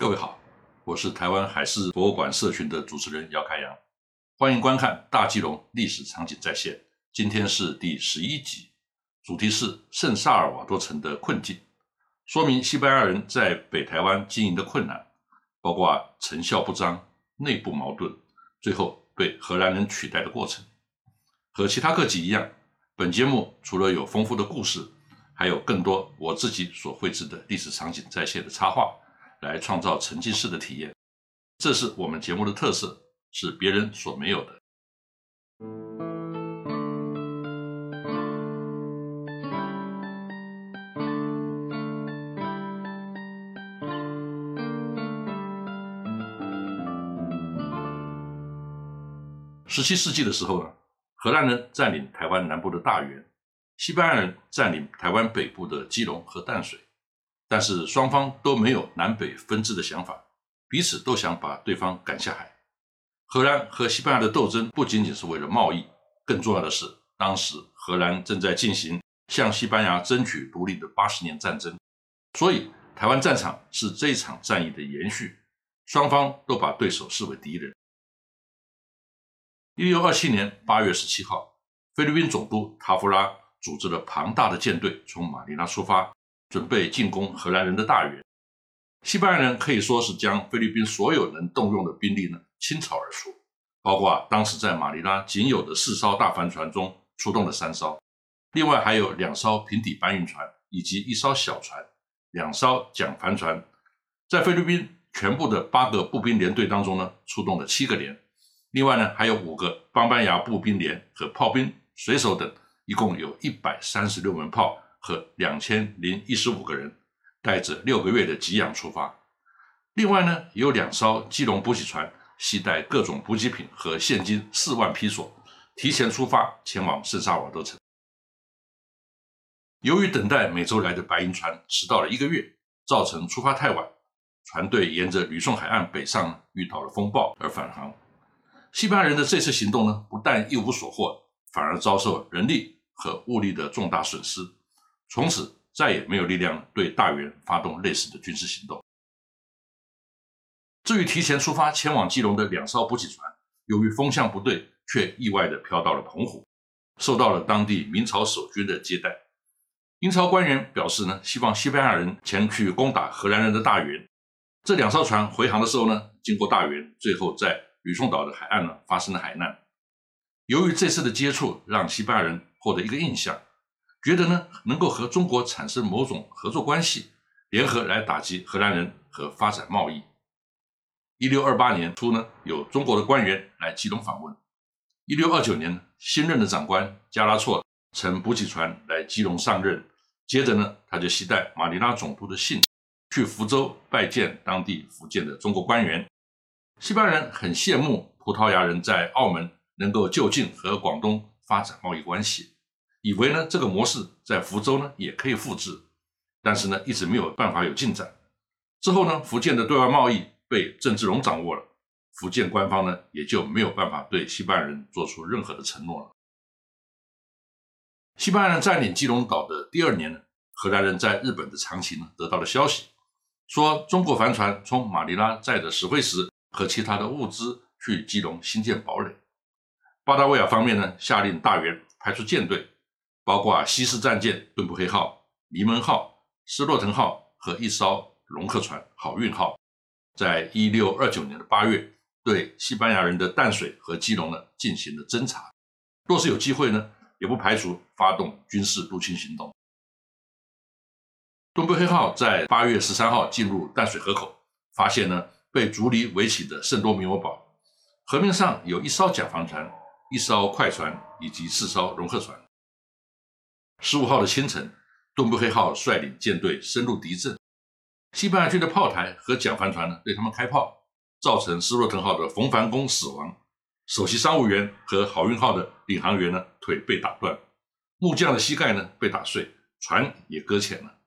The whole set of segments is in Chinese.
各位好，我是台湾海事博物馆社群的主持人姚开阳，欢迎观看大基隆历史场景再现。今天是第十一集，主题是圣萨尔瓦多城的困境，说明西班牙人在北台湾经营的困难，包括成效不彰、内部矛盾，最后被荷兰人取代的过程。和其他各集一样，本节目除了有丰富的故事，还有更多我自己所绘制的历史场景再现的插画。来创造沉浸式的体验，这是我们节目的特色，是别人所没有的。十七世纪的时候呢，荷兰人占领台湾南部的大园，西班牙人占领台湾北部的基隆和淡水。但是双方都没有南北分治的想法，彼此都想把对方赶下海。荷兰和西班牙的斗争不仅仅是为了贸易，更重要的是，当时荷兰正在进行向西班牙争取独立的八十年战争，所以台湾战场是这一场战役的延续。双方都把对手视为敌人。一六二七年八月十七号，菲律宾总督塔夫拉组织了庞大的舰队从马尼拉出发。准备进攻荷兰人的大员，西班牙人可以说是将菲律宾所有能动用的兵力呢倾巢而出，包括啊当时在马尼拉仅有的四艘大帆船中出动了三艘，另外还有两艘平底搬运船以及一艘小船，两艘桨帆船，在菲律宾全部的八个步兵连队当中呢出动了七个连，另外呢还有五个邦班牙步兵连和炮兵、水手等，一共有一百三十六门炮。和两千零一十五个人带着六个月的给养出发，另外呢，有两艘基隆补给船携带各种补给品和现金四万披索，提前出发前往圣萨瓦多城。由于等待美洲来的白银船迟到了一个月，造成出发太晚，船队沿着吕宋海岸北上，遇到了风暴而返航。西班牙人的这次行动呢，不但一无所获，反而遭受人力和物力的重大损失。从此再也没有力量对大元发动类似的军事行动。至于提前出发前往基隆的两艘补给船，由于风向不对，却意外的飘到了澎湖，受到了当地明朝守军的接待。明朝官员表示呢，希望西班牙人前去攻打荷兰人的大元。这两艘船回航的时候呢，经过大元，最后在吕宋岛的海岸呢发生了海难。由于这次的接触，让西班牙人获得一个印象。觉得呢，能够和中国产生某种合作关系，联合来打击荷兰人和发展贸易。一六二八年初呢，有中国的官员来基隆访问。一六二九年，新任的长官加拉措乘补给船来基隆上任，接着呢，他就携带马尼拉总督的信去福州拜见当地福建的中国官员。西班牙人很羡慕葡萄牙人在澳门能够就近和广东发展贸易关系。以为呢这个模式在福州呢也可以复制，但是呢一直没有办法有进展。之后呢福建的对外贸易被郑芝龙掌握了，福建官方呢也就没有办法对西班牙人做出任何的承诺了。西班牙人占领基隆岛的第二年呢，荷兰人在日本的长崎呢得到了消息，说中国帆船从马尼拉载着石灰石和其他的物资去基隆新建堡垒。巴达维亚方面呢下令大元派出舰队。包括西式战舰“顿布黑号”、“尼门号”、“斯洛滕号”和一艘龙客船“好运号”，在一六二九年的八月，对西班牙人的淡水和基隆呢进行了侦查。若是有机会呢，也不排除发动军事入侵行动。“顿布黑号”在八月十三号进入淡水河口，发现呢被竹篱围起的圣多明欧堡，河面上有一艘甲防船、一艘快船以及四艘龙客船。十五号的清晨，东布黑号率领舰队深入敌阵，西班牙军的炮台和桨帆船呢对他们开炮，造成斯洛滕号的冯凡公死亡，首席商务员和好运号的领航员呢腿被打断，木匠的膝盖呢被打碎，船也搁浅了。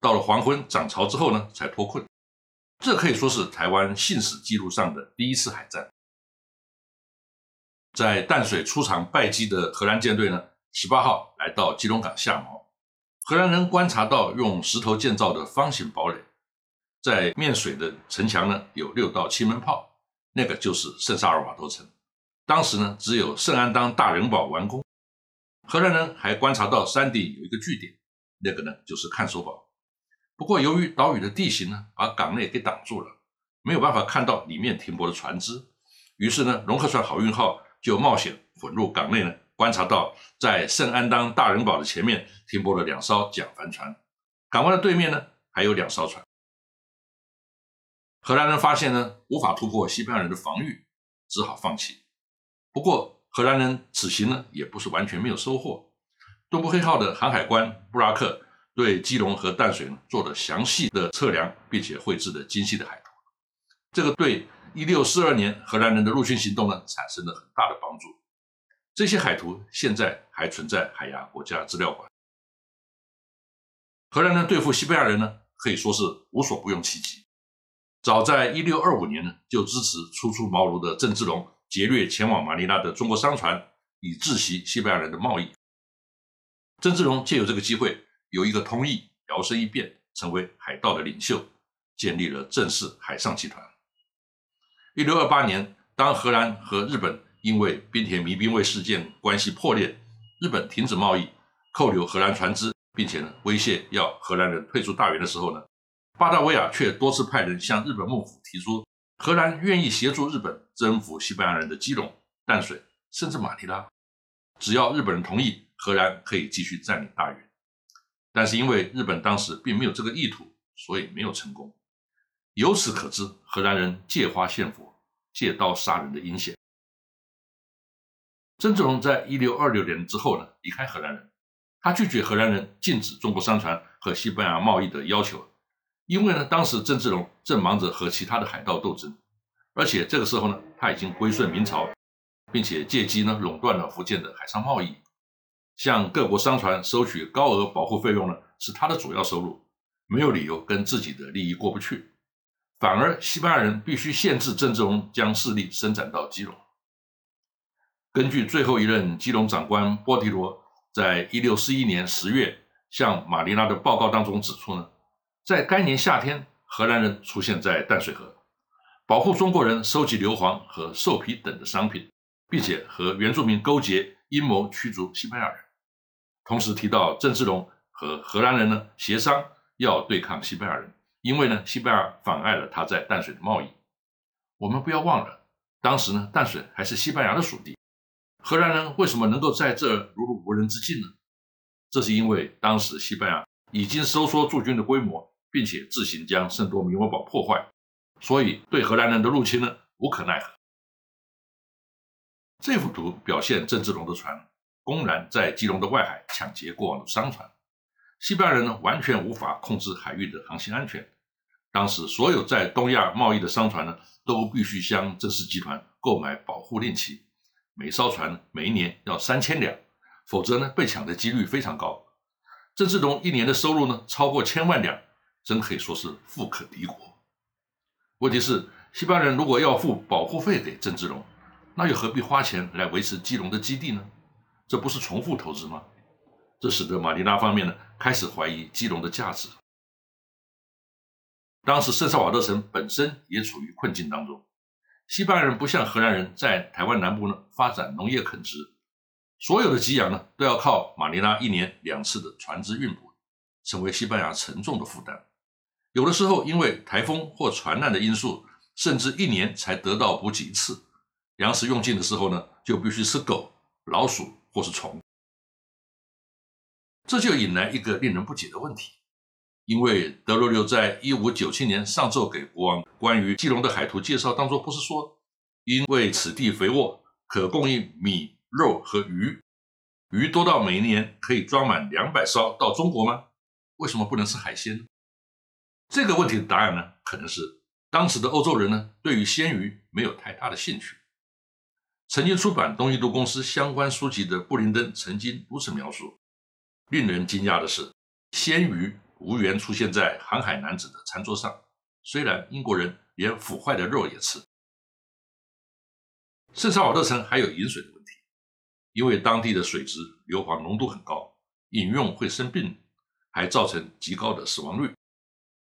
到了黄昏涨潮之后呢才脱困，这可以说是台湾信史记录上的第一次海战。在淡水出场败绩的荷兰舰队呢。十八号来到基隆港下锚，荷兰人观察到用石头建造的方形堡垒，在面水的城墙呢有六到七门炮，那个就是圣萨尔瓦多城。当时呢只有圣安当大人堡完工。荷兰人还观察到山顶有一个据点，那个呢就是看守堡。不过由于岛屿的地形呢把港内给挡住了，没有办法看到里面停泊的船只。于是呢，龙河船好运号就冒险混入港内呢，观察到在圣安当大人堡的前面停泊了两艘桨帆船，港湾的对面呢还有两艘船。荷兰人发现呢无法突破西班牙人的防御，只好放弃。不过荷兰人此行呢也不是完全没有收获。东部黑号的航海官布拉克对基隆和淡水呢做了详细的测量，并且绘制了精细的海图。这个对。一六四二年，荷兰人的入侵行动呢，产生了很大的帮助。这些海图现在还存在海牙国家资料馆。荷兰人对付西班牙人呢，可以说是无所不用其极。早在一六二五年呢，就支持初出茅庐的郑芝龙劫掠前往马尼拉的中国商船，以窒息西班牙人的贸易。郑芝龙借由这个机会，有一个通议，摇身一变成为海盗的领袖，建立了正式海上集团。一六二八年，当荷兰和日本因为滨田迷兵卫事件关系破裂，日本停止贸易，扣留荷兰船只，并且呢威胁要荷兰人退出大元的时候呢，巴达维亚却多次派人向日本幕府提出，荷兰愿意协助日本征服西班牙人的基隆、淡水，甚至马尼拉，只要日本人同意，荷兰可以继续占领大元。但是因为日本当时并没有这个意图，所以没有成功。由此可知，荷兰人借花献佛、借刀杀人的阴险。郑芝龙在一六二六年之后呢，离开荷兰人，他拒绝荷兰人禁止中国商船和西班牙贸易的要求，因为呢，当时郑芝龙正忙着和其他的海盗斗争，而且这个时候呢，他已经归顺明朝，并且借机呢垄断了福建的海上贸易，向各国商船收取高额保护费用呢，是他的主要收入，没有理由跟自己的利益过不去。反而，西班牙人必须限制郑芝龙将势力伸展到基隆。根据最后一任基隆长官波提罗在一六四一年十月向马尼拉的报告当中指出呢，在该年夏天，荷兰人出现在淡水河，保护中国人收集硫磺和兽皮等的商品，并且和原住民勾结，阴谋驱逐西班牙人。同时提到郑芝龙和荷兰人呢协商要对抗西班牙人。因为呢，西班牙妨碍了他在淡水的贸易。我们不要忘了，当时呢，淡水还是西班牙的属地。荷兰人为什么能够在这如入无人之境呢？这是因为当时西班牙已经收缩驻军的规模，并且自行将圣多明戈堡破坏，所以对荷兰人的入侵呢无可奈何。这幅图表现郑芝龙的船公然在基隆的外海抢劫过往的商船，西班牙人呢完全无法控制海域的航行安全。当时，所有在东亚贸易的商船呢，都必须向郑氏集团购买保护令旗，每艘船每一年要三千两，否则呢，被抢的几率非常高。郑芝龙一年的收入呢，超过千万两，真可以说是富可敌国。问题是，西班牙人如果要付保护费给郑芝龙，那又何必花钱来维持基隆的基地呢？这不是重复投资吗？这使得马尼拉方面呢，开始怀疑基隆的价值。当时圣萨瓦德城本身也处于困境当中，西班牙人不像荷兰人在台湾南部呢发展农业垦殖，所有的给养呢都要靠马尼拉一年两次的船只运补，成为西班牙沉重的负担。有的时候因为台风或船难的因素，甚至一年才得到补给一次，粮食用尽的时候呢，就必须吃狗、老鼠或是虫，这就引来一个令人不解的问题。因为德罗留在一五九七年上奏给国王关于基隆的海图介绍当中，不是说因为此地肥沃，可供应米、肉和鱼，鱼多到每一年可以装满两百艘到中国吗？为什么不能吃海鲜？这个问题的答案呢，可能是当时的欧洲人呢，对于鲜鱼没有太大的兴趣。曾经出版东印度公司相关书籍的布林登曾经如此描述：令人惊讶的是，鲜鱼。无缘出现在航海男子的餐桌上。虽然英国人连腐坏的肉也吃。圣萨瓦多城还有饮水的问题，因为当地的水质硫磺浓度很高，饮用会生病，还造成极高的死亡率。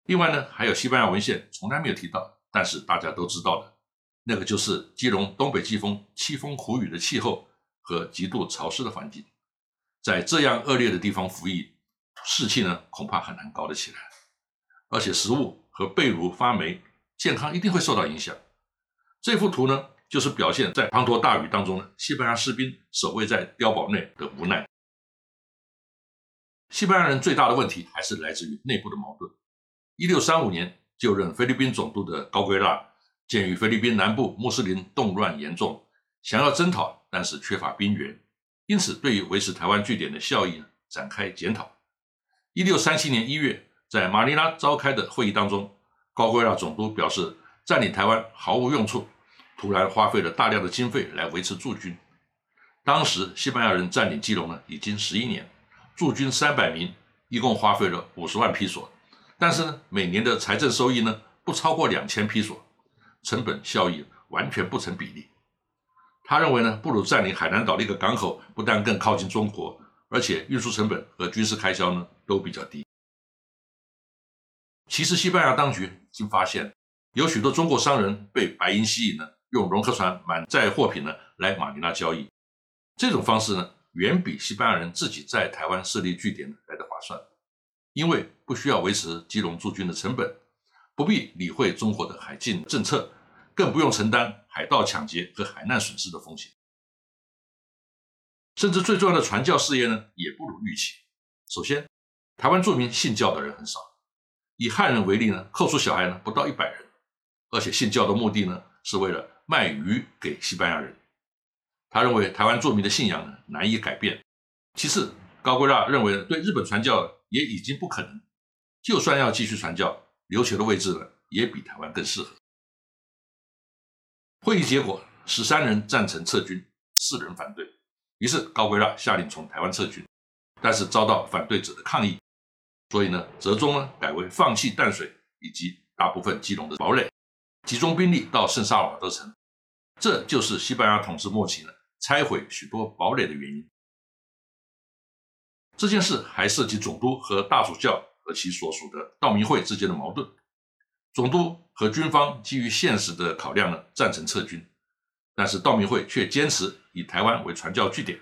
另外呢，还有西班牙文献从来没有提到，但是大家都知道的，那个就是基隆东北季风凄风苦雨的气候和极度潮湿的环境，在这样恶劣的地方服役，士气呢恐怕很难高得起来，而且食物和被褥发霉，健康一定会受到影响。这幅图呢，就是表现在滂沱大雨当中呢，西班牙士兵守卫在碉堡内的无奈。西班牙人最大的问题还是来自于内部的矛盾。一六三五年就任菲律宾总督的高圭拉，鉴于菲律宾南部穆斯林动乱严重，想要征讨，但是缺乏兵源，因此对于维持台湾据点的效益展开检讨。一六三七年一月，在马尼拉召开的会议当中，高圭拉总督表示占领台湾毫无用处，突然花费了大量的经费来维持驻军。当时西班牙人占领基隆呢，已经十一年，驻军三百名，一共花费了五十万批索。但是呢，每年的财政收益呢不超过两千批索，成本效益完全不成比例。他认为呢，不如占领海南岛的一个港口，不但更靠近中国，而且运输成本和军事开销呢都比较低。其实西班牙当局已经发现，有许多中国商人被白银吸引呢，用龙客船满载货品呢来马尼拉交易。这种方式呢，远比西班牙人自己在台湾设立据点来的划算。因为不需要维持基隆驻军的成本，不必理会中国的海禁政策，更不用承担海盗抢劫和海难损失的风险。甚至最重要的传教事业呢，也不如预期。首先，台湾著名信教的人很少，以汉人为例呢，扣除小孩呢不到一百人，而且信教的目的呢是为了卖鱼给西班牙人。他认为台湾著名的信仰呢难以改变。其次，高圭拉认为对日本传教。也已经不可能，就算要继续传教，琉球的位置呢，也比台湾更适合。会议结果，十三人赞成撤军，四人反对。于是高圭拉下令从台湾撤军，但是遭到反对者的抗议，所以呢，折中呢改为放弃淡水以及大部分基隆的堡垒，集中兵力到圣萨瓦德城。这就是西班牙统治末期呢拆毁许多堡垒的原因。这件事还涉及总督和大主教和其所属的道明会之间的矛盾。总督和军方基于现实的考量呢，赞成撤军，但是道明会却坚持以台湾为传教据点。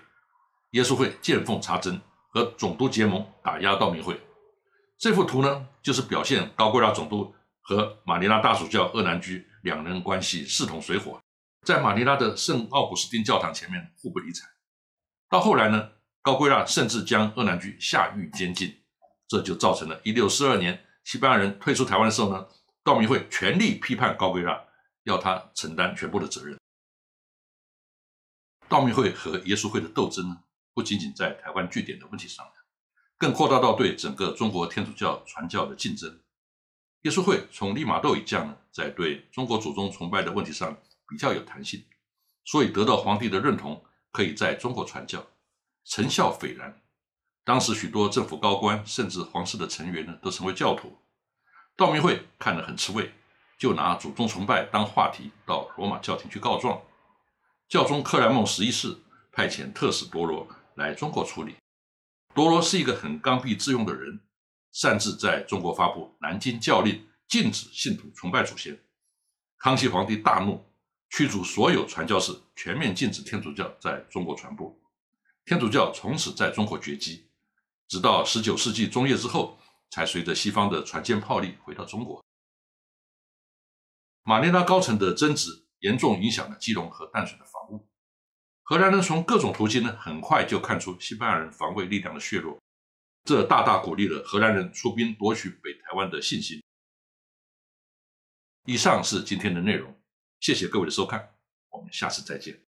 耶稣会见缝插针，和总督结盟打压道明会。这幅图呢，就是表现高贵拉总督和马尼拉大主教厄南居两人关系势同水火，在马尼拉的圣奥古斯丁教堂前面互不理睬。到后来呢？高圭拉甚至将厄南居下狱监禁，这就造成了1642年西班牙人退出台湾的时候呢，道明会全力批判高圭拉，要他承担全部的责任。道明会和耶稣会的斗争呢，不仅仅在台湾据点的问题上，更扩大到对整个中国天主教传教的竞争。耶稣会从利玛窦以降呢，在对中国祖宗崇拜的问题上比较有弹性，所以得到皇帝的认同，可以在中国传教。成效斐然，当时许多政府高官甚至皇室的成员呢，都成为教徒。道明会看得很吃味，就拿祖宗崇拜当话题到罗马教廷去告状。教宗克莱孟十一世派遣特使波罗来中国处理。多罗是一个很刚愎自用的人，擅自在中国发布南京教令，禁止信徒崇拜祖先。康熙皇帝大怒，驱逐所有传教士，全面禁止天主教在中国传播。天主教从此在中国绝迹，直到十九世纪中叶之后，才随着西方的船舰炮利回到中国。马尼拉高层的争执严重影响了基隆和淡水的防务。荷兰人从各种途径呢，很快就看出西班牙人防卫力量的削弱，这大大鼓励了荷兰人出兵夺取北台湾的信心。以上是今天的内容，谢谢各位的收看，我们下次再见。